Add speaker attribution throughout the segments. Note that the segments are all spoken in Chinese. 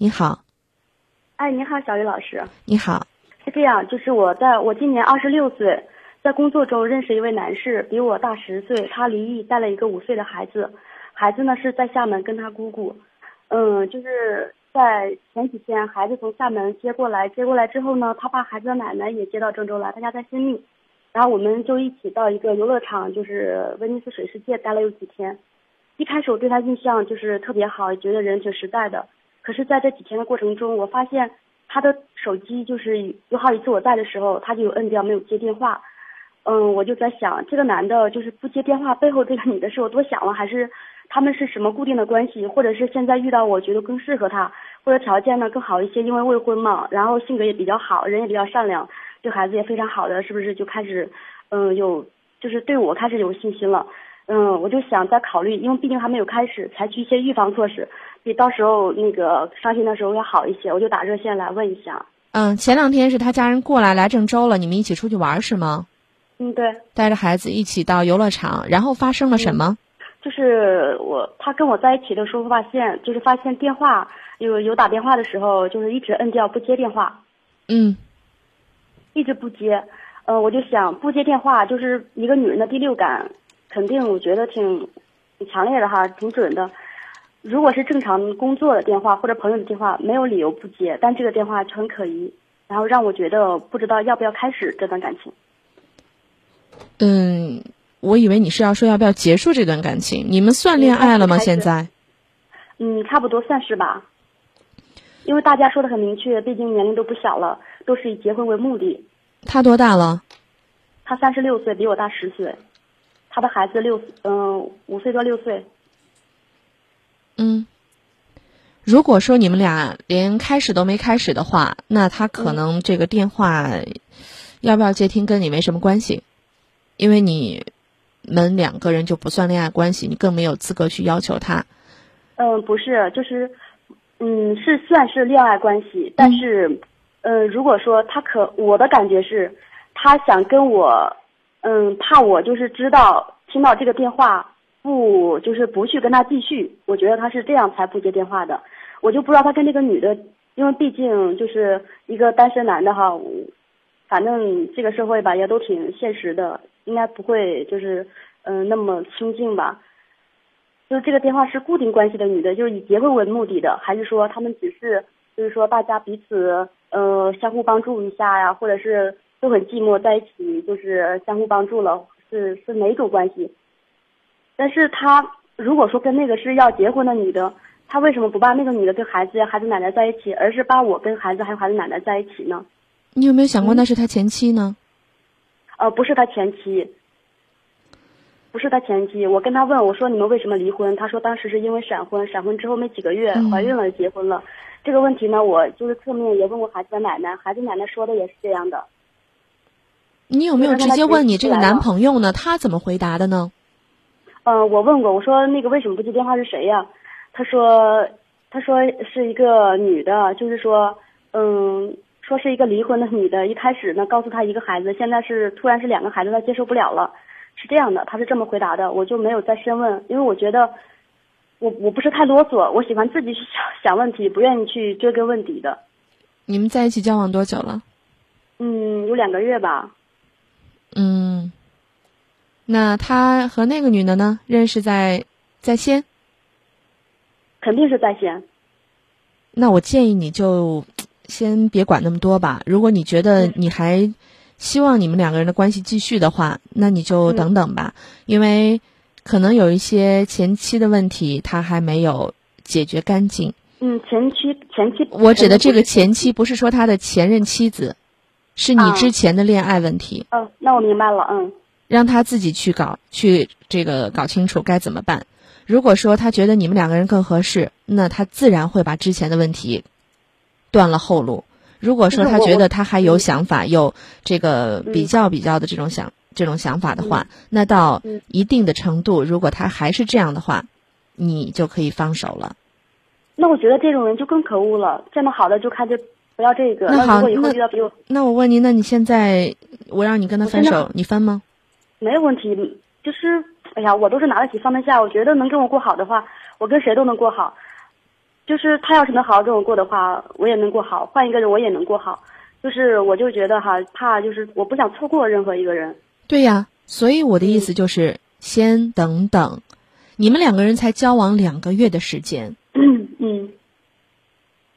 Speaker 1: 你好，
Speaker 2: 哎，你好，小雨老师。
Speaker 1: 你好，
Speaker 2: 是这样，就是我在我今年二十六岁，在工作中认识一位男士，比我大十岁，他离异，带了一个五岁的孩子，孩子呢是在厦门跟他姑姑，嗯，就是在前几天孩子从厦门接过来，接过来之后呢，他把孩子的奶奶也接到郑州来，他家在新密，然后我们就一起到一个游乐场，就是威尼斯水世界待了有几天。一开始我对他印象就是特别好，觉得人挺实在的。可是，在这几天的过程中，我发现他的手机就是有好几次我在的时候，他就有摁掉，没有接电话。嗯，我就在想，这个男的就是不接电话背后这个女的是我多想了，还是他们是什么固定的关系，或者是现在遇到我觉得更适合他，或者条件呢更好一些，因为未婚嘛，然后性格也比较好，人也比较善良，对孩子也非常好的，是不是就开始嗯有就是对我开始有信心了？嗯，我就想再考虑，因为毕竟还没有开始，采取一些预防措施，比到时候那个伤心的时候要好一些。我就打热线来问一下。
Speaker 1: 嗯，前两天是他家人过来来郑州了，你们一起出去玩是吗？
Speaker 2: 嗯，对。
Speaker 1: 带着孩子一起到游乐场，然后发生了什么？
Speaker 2: 就是我他跟我在一起的时候发现，就是发现电话有有打电话的时候，就是一直摁掉不接电话。
Speaker 1: 嗯。
Speaker 2: 一直不接，呃，我就想不接电话就是一个女人的第六感。肯定，我觉得挺挺强烈的哈，挺准的。如果是正常工作的电话或者朋友的电话，没有理由不接。但这个电话很可疑，然后让我觉得不知道要不要开始这段感情。
Speaker 1: 嗯，我以为你是要说要不要结束这段感情。你们算恋爱了吗？现在？
Speaker 2: 嗯，差不多算是吧。因为大家说的很明确，毕竟年龄都不小了，都是以结婚为目的。
Speaker 1: 他多大了？
Speaker 2: 他三十六岁，比我大十岁。他的孩子六嗯五岁到六岁，
Speaker 1: 嗯，如果说你们俩连开始都没开始的话，那他可能这个电话要不要接听跟你没什么关系，因为你们两个人就不算恋爱关系，你更没有资格去要求他。
Speaker 2: 嗯，不是，就是嗯是算是恋爱关系，但是嗯如果说他可我的感觉是，他想跟我。嗯，怕我就是知道听到这个电话不就是不去跟他继续，我觉得他是这样才不接电话的。我就不知道他跟这个女的，因为毕竟就是一个单身男的哈，反正这个社会吧也都挺现实的，应该不会就是嗯那么亲近吧。就是这个电话是固定关系的女的，就是以结婚为目的的，还是说他们只是就是说大家彼此呃相互帮助一下呀，或者是？都很寂寞，在一起就是相互帮助了，是是哪种关系？但是他如果说跟那个是要结婚的女的，他为什么不把那个女的跟孩子、孩子奶奶在一起，而是把我跟孩子还有孩子奶奶在一起呢？
Speaker 1: 你有没有想过那是他前妻呢？
Speaker 2: 呃，不是他前妻，不是他前妻。我跟他问，我说你们为什么离婚？他说当时是因为闪婚，闪婚之后没几个月怀孕了，结婚了。这个问题呢，我就是侧面也问过孩子的奶奶，孩子奶奶说的也是这样的。
Speaker 1: 你有没有直接问你这个男朋友呢？他怎么回答的呢？
Speaker 2: 嗯，我问过，我说那个为什么不接电话是谁呀？他说，他说是一个女的，就是说，嗯，说是一个离婚的女的。一开始呢，告诉他一个孩子，现在是突然是两个孩子，他接受不了了，是这样的，他是这么回答的。我就没有再深问，因为我觉得，我我不是太啰嗦，我喜欢自己去想想问题，不愿意去追根问底的。
Speaker 1: 你们在一起交往多久了？
Speaker 2: 嗯，有两个月吧。
Speaker 1: 嗯，那他和那个女的呢？认识在在先，
Speaker 2: 肯定是在先。
Speaker 1: 那我建议你就 先别管那么多吧。如果你觉得你还希望你们两个人的关系继续的话，那你就等等吧，因为可能有一些前期的问题他还没有解决干净。
Speaker 2: 嗯，前期前期，
Speaker 1: 我指的这个前期不是说他的前任妻子。是你之前的恋爱问题。
Speaker 2: 嗯，那我明白了。嗯，
Speaker 1: 让他自己去搞，去这个搞清楚该怎么办。如果说他觉得你们两个人更合适，那他自然会把之前的问题断了后路。如果说他觉得他还有想法，有这个比较比较的这种想这种想法的话，那到一定的程度，如果他还是这样的话，你就可以放手了。
Speaker 2: 那我觉得这种人就更可恶了。这么好的就看这。不要这个。
Speaker 1: 那好，
Speaker 2: 那
Speaker 1: 那我问您，那你现在我让你跟他分手，你分吗？
Speaker 2: 没有问题，就是哎呀，我都是拿得起放得下。我觉得能跟我过好的话，我跟谁都能过好。就是他要是能好好跟我过的话，我也能过好；换一个人我也能过好。就是我就觉得哈，怕就是我不想错过任何一个人。
Speaker 1: 对呀，所以我的意思就是先等等，你们两个人才交往两个月的时间，
Speaker 2: 嗯嗯，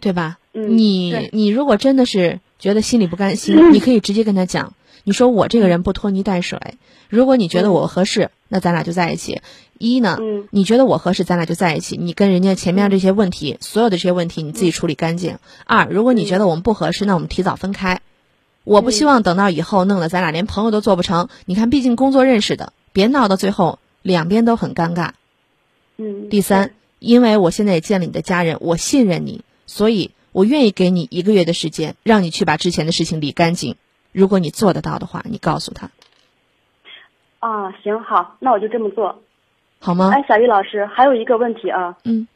Speaker 1: 对吧？
Speaker 2: 嗯
Speaker 1: 你你如果真的是觉得心里不甘心，你可以直接跟他讲，你说我这个人不拖泥带水，如果你觉得我合适，那咱俩就在一起。一呢，
Speaker 2: 嗯
Speaker 1: 你觉得我合适，咱俩就在一起。你跟人家前面这些问题，所有的这些问题你自己处理干净。二，如果你觉得我们不合适，那我们提早分开。我不希望等到以后弄得咱俩连朋友都做不成。你看，毕竟工作认识的，别闹到最后两边都很尴尬。
Speaker 2: 嗯。
Speaker 1: 第三，因为我现在也见了你的家人，我信任你，所以我愿意给你一个月的时间，让你去把之前的事情理干净。如果你做得到的话，你告诉他
Speaker 2: 啊，行好，那我就这么做。
Speaker 1: 好吗？
Speaker 2: 哎，小玉老师，还有一个问题啊，
Speaker 1: 嗯，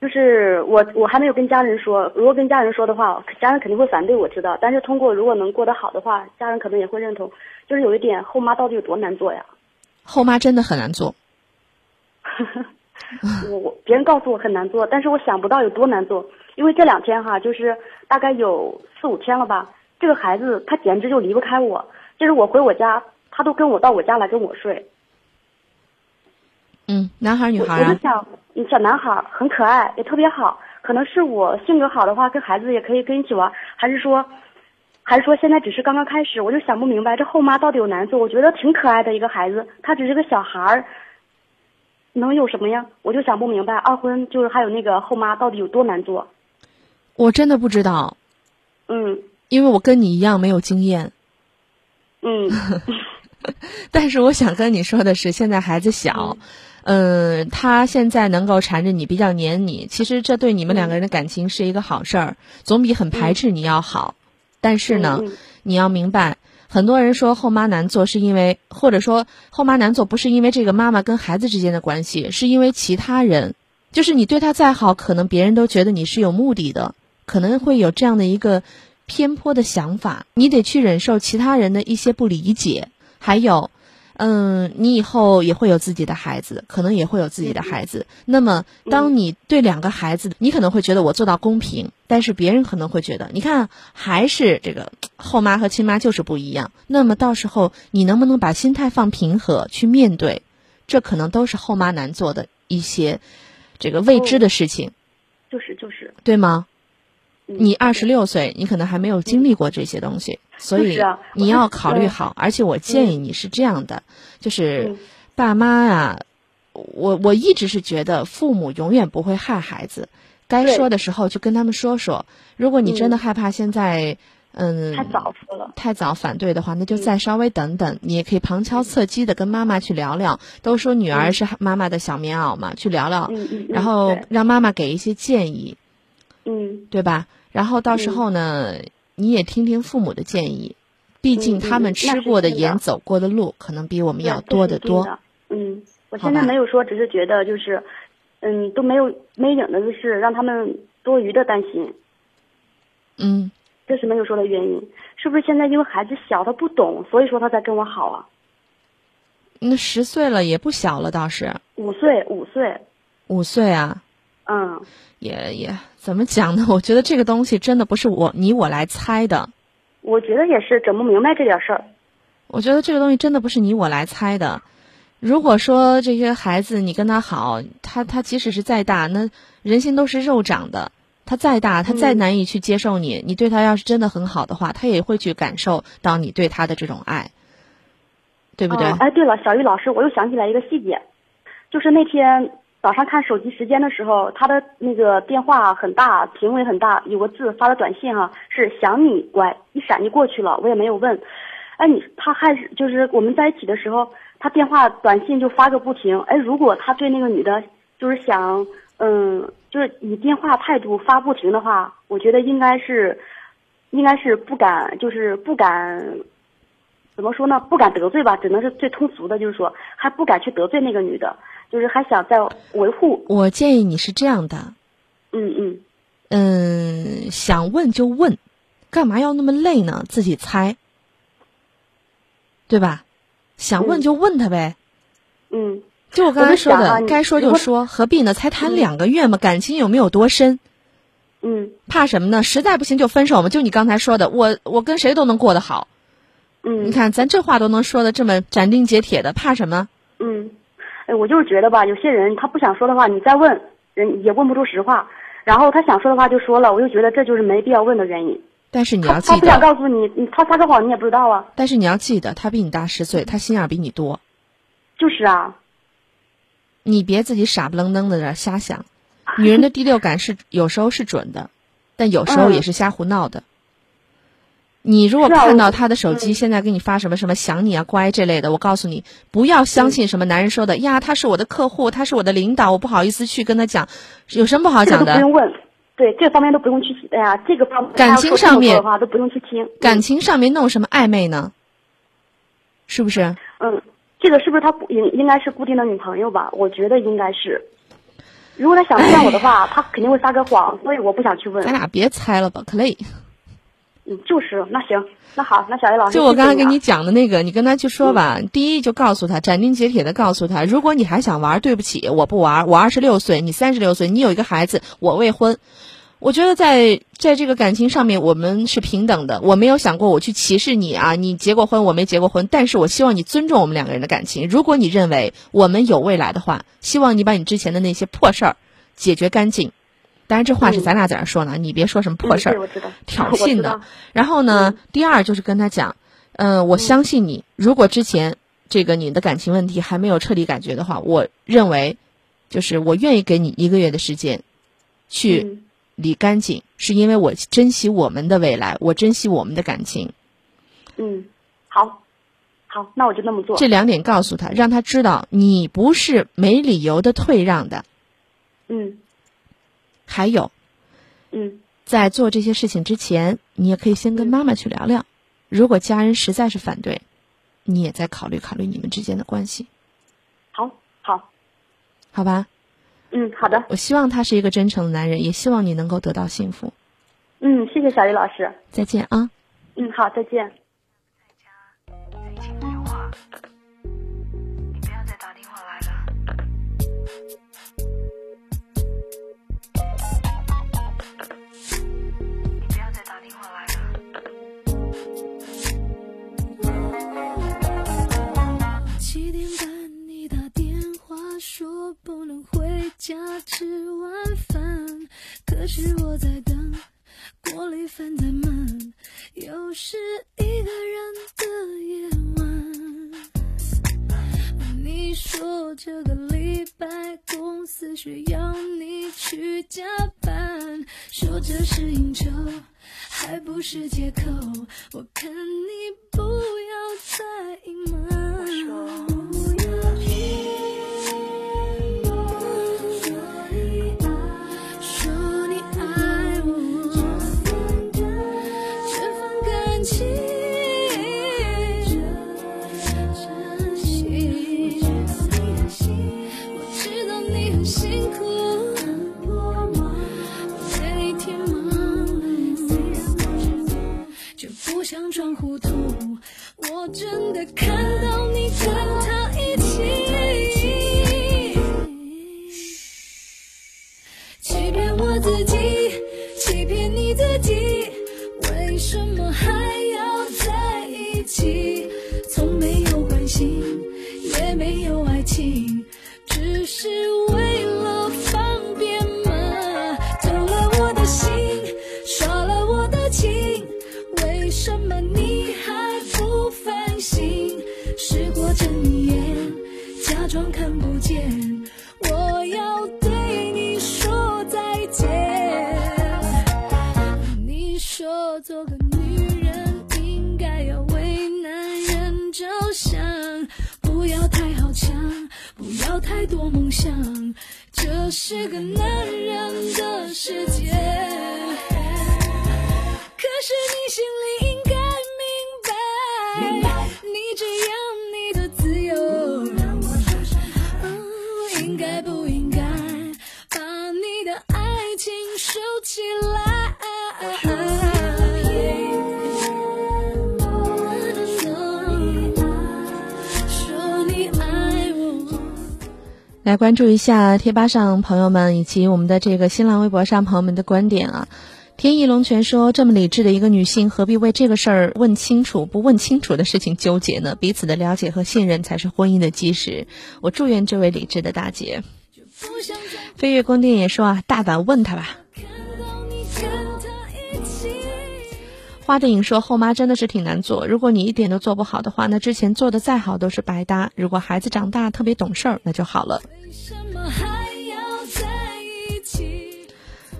Speaker 2: 就是我我还没有跟家人说，如果跟家人说的话，家人肯定会反对，我知道。但是通过如果能过得好的话，家人可能也会认同。就是有一点，后妈到底有多难做呀？
Speaker 1: 后妈真的很难做。
Speaker 2: 我我别人告诉我很难做，但是我想不到有多难做。因为这两天哈，就是大概有四五天了吧，这个孩子他简直就离不开我，就是我回我家，他都跟我到我家来跟我睡。
Speaker 1: 嗯，男孩女孩啊？
Speaker 2: 我就想，嗯小男孩很可爱，也特别好。可能是我性格好的话，跟孩子也可以跟一起玩，还是说，还是说现在只是刚刚开始？我就想不明白，这后妈到底有难做？我觉得挺可爱的一个孩子，他只是个小孩儿，能有什么呀？我就想不明白，二婚就是还有那个后妈到底有多难做？
Speaker 1: 我真的不知道，
Speaker 2: 嗯
Speaker 1: 因为我跟你一样没有经验。
Speaker 2: 嗯。
Speaker 1: 但是我想跟你说的是，现在孩子小，嗯，他现在能够缠着你，比较黏你，其实这对你们两个人的感情是一个好事儿，总比很排斥你要好。但是呢，你要明白，很多人说后妈难做，是因为或者说后妈难做不是因为这个妈妈跟孩子之间的关系，是因为其他人，就是你对他再好，可能别人都觉得你是有目的的，可能会有这样的一个偏颇的想法，你得去忍受其他人的一些不理解，还有。嗯，你以后也会有自己的孩子，可能也会有自己的孩子。那么，当你对两个孩子，你可能会觉得我做到公平，但是别人可能会觉得，你看还是这个后妈和亲妈就是不一样。那么到时候你能不能把心态放平和去面对？这可能都是后妈难做的一些这个未知的事情，
Speaker 2: 就是就是，
Speaker 1: 对吗？
Speaker 2: 嗯
Speaker 1: 你二十六岁，你可能还没有经历过这些东西，所以你要考虑好。而且我建议你是这样的，就是
Speaker 2: 嗯
Speaker 1: 爸妈啊，我我一直是觉得父母永远不会害孩子，该说的时候就跟他们说说。如果你真的
Speaker 2: 嗯
Speaker 1: 害怕现在，嗯，
Speaker 2: 太早说了。
Speaker 1: 太早反对的话，那就
Speaker 2: 嗯
Speaker 1: 再稍微等等。你也可以旁敲侧击的跟妈妈去聊聊。都说女儿
Speaker 2: 嗯
Speaker 1: 是妈妈的小棉袄嘛，去聊聊，然后让妈妈给一些建议。
Speaker 2: 嗯
Speaker 1: 对吧？然后到时
Speaker 2: 嗯
Speaker 1: 候呢，你也听听父母的建议，毕竟
Speaker 2: 嗯
Speaker 1: 他们吃过的盐、走过的路，可能比我们要多得多。
Speaker 2: 嗯，我现在没有说，只是觉得就是，嗯，都没有没影的就是，让他们多余的担心，
Speaker 1: 嗯，
Speaker 2: 这是没有说的原因。是不是现在因为孩子小，他不懂，所以说他才跟我好啊？
Speaker 1: 那十岁了也不小了，倒是
Speaker 2: 五岁，五岁，
Speaker 1: 五岁啊，
Speaker 2: 嗯
Speaker 1: 也也怎么讲呢？我觉得这个东西真的不是我你我来猜的。
Speaker 2: 我觉得也是整不明白这点事儿。
Speaker 1: 我觉得这个东西真的不是你我来猜的。如果说这些孩子你跟他好，他他即使是再大，那人心都是肉长的。他再大，他再
Speaker 2: 嗯
Speaker 1: 难以去接受你，你对他要是真的很好的话，他也会去感受到你对他的这种爱，对不对？
Speaker 2: 哦哎，对了，小玉老师，我又想起来一个细节，就是那天早上看手机时间的时候，他的那个电话很大，屏幕也很大，有个字发的短信哈、是想你乖，一闪就过去了，我也没有问。哎，你他还是就是我们在一起的时候，他电话短信就发个不停。哎，如果他对那个女的，就是想，嗯，就是以电话态度发不停的话，我觉得应该是，应该是不敢，就是不敢，怎么说呢？不敢得罪吧，只能是最通俗的，就是说还不敢去得罪那个女的，就是还想再维护。
Speaker 1: 我建议你是这样的，
Speaker 2: 嗯嗯，
Speaker 1: 嗯，想问就问，干嘛要那么累呢？自己猜，对吧？想问
Speaker 2: 嗯
Speaker 1: 就问他呗。
Speaker 2: 嗯，
Speaker 1: 就我刚才说的，该说就说，何必呢？才谈
Speaker 2: 嗯
Speaker 1: 两个月嘛，感情有没有多深？
Speaker 2: 嗯
Speaker 1: 怕什么呢？实在不行就分手嘛，就你刚才说的，我我跟谁都能过得好。
Speaker 2: 嗯，
Speaker 1: 你看咱这话都能说的这么斩钉截铁的，怕什么？
Speaker 2: 嗯，哎，我就是觉得吧，有些人他不想说的话，你再问人也问不出实话，然后他想说的话就说了，我就觉得这就是没必要问的原因。
Speaker 1: 但是你要记得
Speaker 2: 他不想
Speaker 1: 得，
Speaker 2: 告诉你，你他撒个谎你也不知道啊。
Speaker 1: 但是你要记得，他比你大十岁，他心眼儿比你多，
Speaker 2: 就是啊，
Speaker 1: 你别自己傻不愣登的在那瞎想。女人的第六感是有时候是准的，但有时候
Speaker 2: 嗯
Speaker 1: 也是瞎胡闹的。你如果看到他的手机
Speaker 2: 嗯
Speaker 1: 现在给你发什么什么想你啊、乖这类的，我告诉你，不要相信什么男人说的呀，他是我的客户，他是我的领导，我不好意思去跟他讲，有什么不好讲的？
Speaker 2: 都不用问，对这方面都不用去，哎呀，这个方面
Speaker 1: 感情上面
Speaker 2: 的话都不用去听。
Speaker 1: 感情上面弄什么暧昧呢？是不是？
Speaker 2: 嗯，这个是不是他不应应该是固定的女朋友吧？我觉得应该是。如果他想骗我的话，他肯定会撒个谎，所以我不想去问
Speaker 1: 咱。俩别猜了吧，可累。
Speaker 2: 嗯，就是，那行，那好，那小叶老师，
Speaker 1: 就我刚才给你讲的那个，你跟他去说吧。第一，就告诉他，斩钉截铁的告诉他，如果你还想玩，对不起，我不玩。我二十六岁，你三十六岁，你有一个孩子，我未婚。我觉得在在这个感情上面，我们是平等的。我没有想过我去歧视你啊，你结过婚，我没结过婚，但是我希望你尊重我们两个人的感情。如果你认为我们有未来的话，希望你把你之前的那些破事儿解决干净。当然，这话是
Speaker 2: 嗯
Speaker 1: 咱俩在这说呢，你别说什么破事儿挑 衅的。然后呢，第二就是跟他讲，嗯、我相信你。如果之前这个你的感情问题还没有彻底解决的话，我认为，就是我愿意给你一个月的时间，去
Speaker 2: 嗯
Speaker 1: 理干净，是因为我珍惜我们的未来，我珍惜我们的感情。
Speaker 2: 嗯，好，好，那我就那么做。
Speaker 1: 这两点告诉他，让他知道你不是没理由的退让的。
Speaker 2: 嗯
Speaker 1: 还有，
Speaker 2: 嗯
Speaker 1: 在做这些事情之前，你也可以先跟妈妈去聊聊。如果家人实在是反对，你也再考虑考虑你们之间的关系，
Speaker 2: 好，好，
Speaker 1: 好吧？
Speaker 2: 嗯，好的，
Speaker 1: 我希望他是一个真诚的男人，也希望你能够得到幸福。
Speaker 2: 嗯，谢谢小雨老师。
Speaker 1: 再见啊！
Speaker 2: 嗯，好，再见。
Speaker 3: 这个礼拜公司需要你去加班，说这是应酬，还不是借口。我看你不要再隐瞒。想，这是个男人的世界。可是你心里来
Speaker 1: 关注一下贴吧上朋友们以及我们的这个新浪微博上朋友们的观点啊。天意龙泉说：“这么理智的一个女性，何必为这个事儿问清楚不问清楚的事情纠结呢？彼此的了解和信任才是婚姻的基石。我祝愿这位理智的大姐。”飞跃宫殿也说啊，大胆问他吧。花的影说：“后妈真的是挺难做，如果你一点都做不好的话，那之前做的再好都是白搭。如果孩子长大特别懂事儿，那就好了。”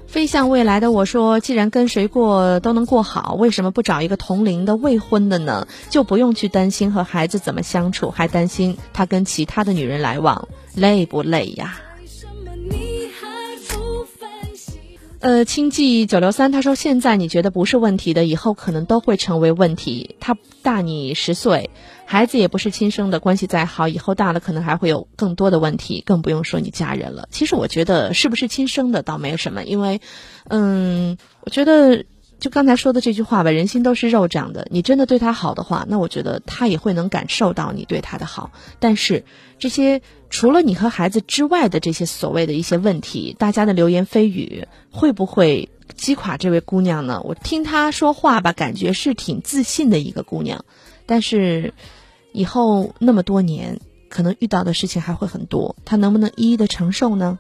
Speaker 1: 飞向未来的我说：“既然跟谁过都能过好，为什么不找一个同龄的未婚的呢？就不用去担心和孩子怎么相处，还担心他跟其他的女人来往，累不累呀？”呃，清记九六三他说：“现在你觉得不是问题的，以后可能都会成为问题。他大你十岁。”孩子也不是亲生的，关系再好，以后大了可能还会有更多的问题，更不用说你家人了。其实我觉得是不是亲生的倒没有什么，因为，嗯，我觉得就刚才说的这句话吧，人心都是肉长的。你真的对他好的话，那我觉得他也会能感受到你对他的好。但是这些除了你和孩子之外的这些所谓的一些问题，大家的流言蜚语会不会击垮这位姑娘呢？我听她说话吧，感觉是挺自信的一个姑娘，但是。以后那么多年，可能遇到的事情还会很多，她能不能一一的承受呢？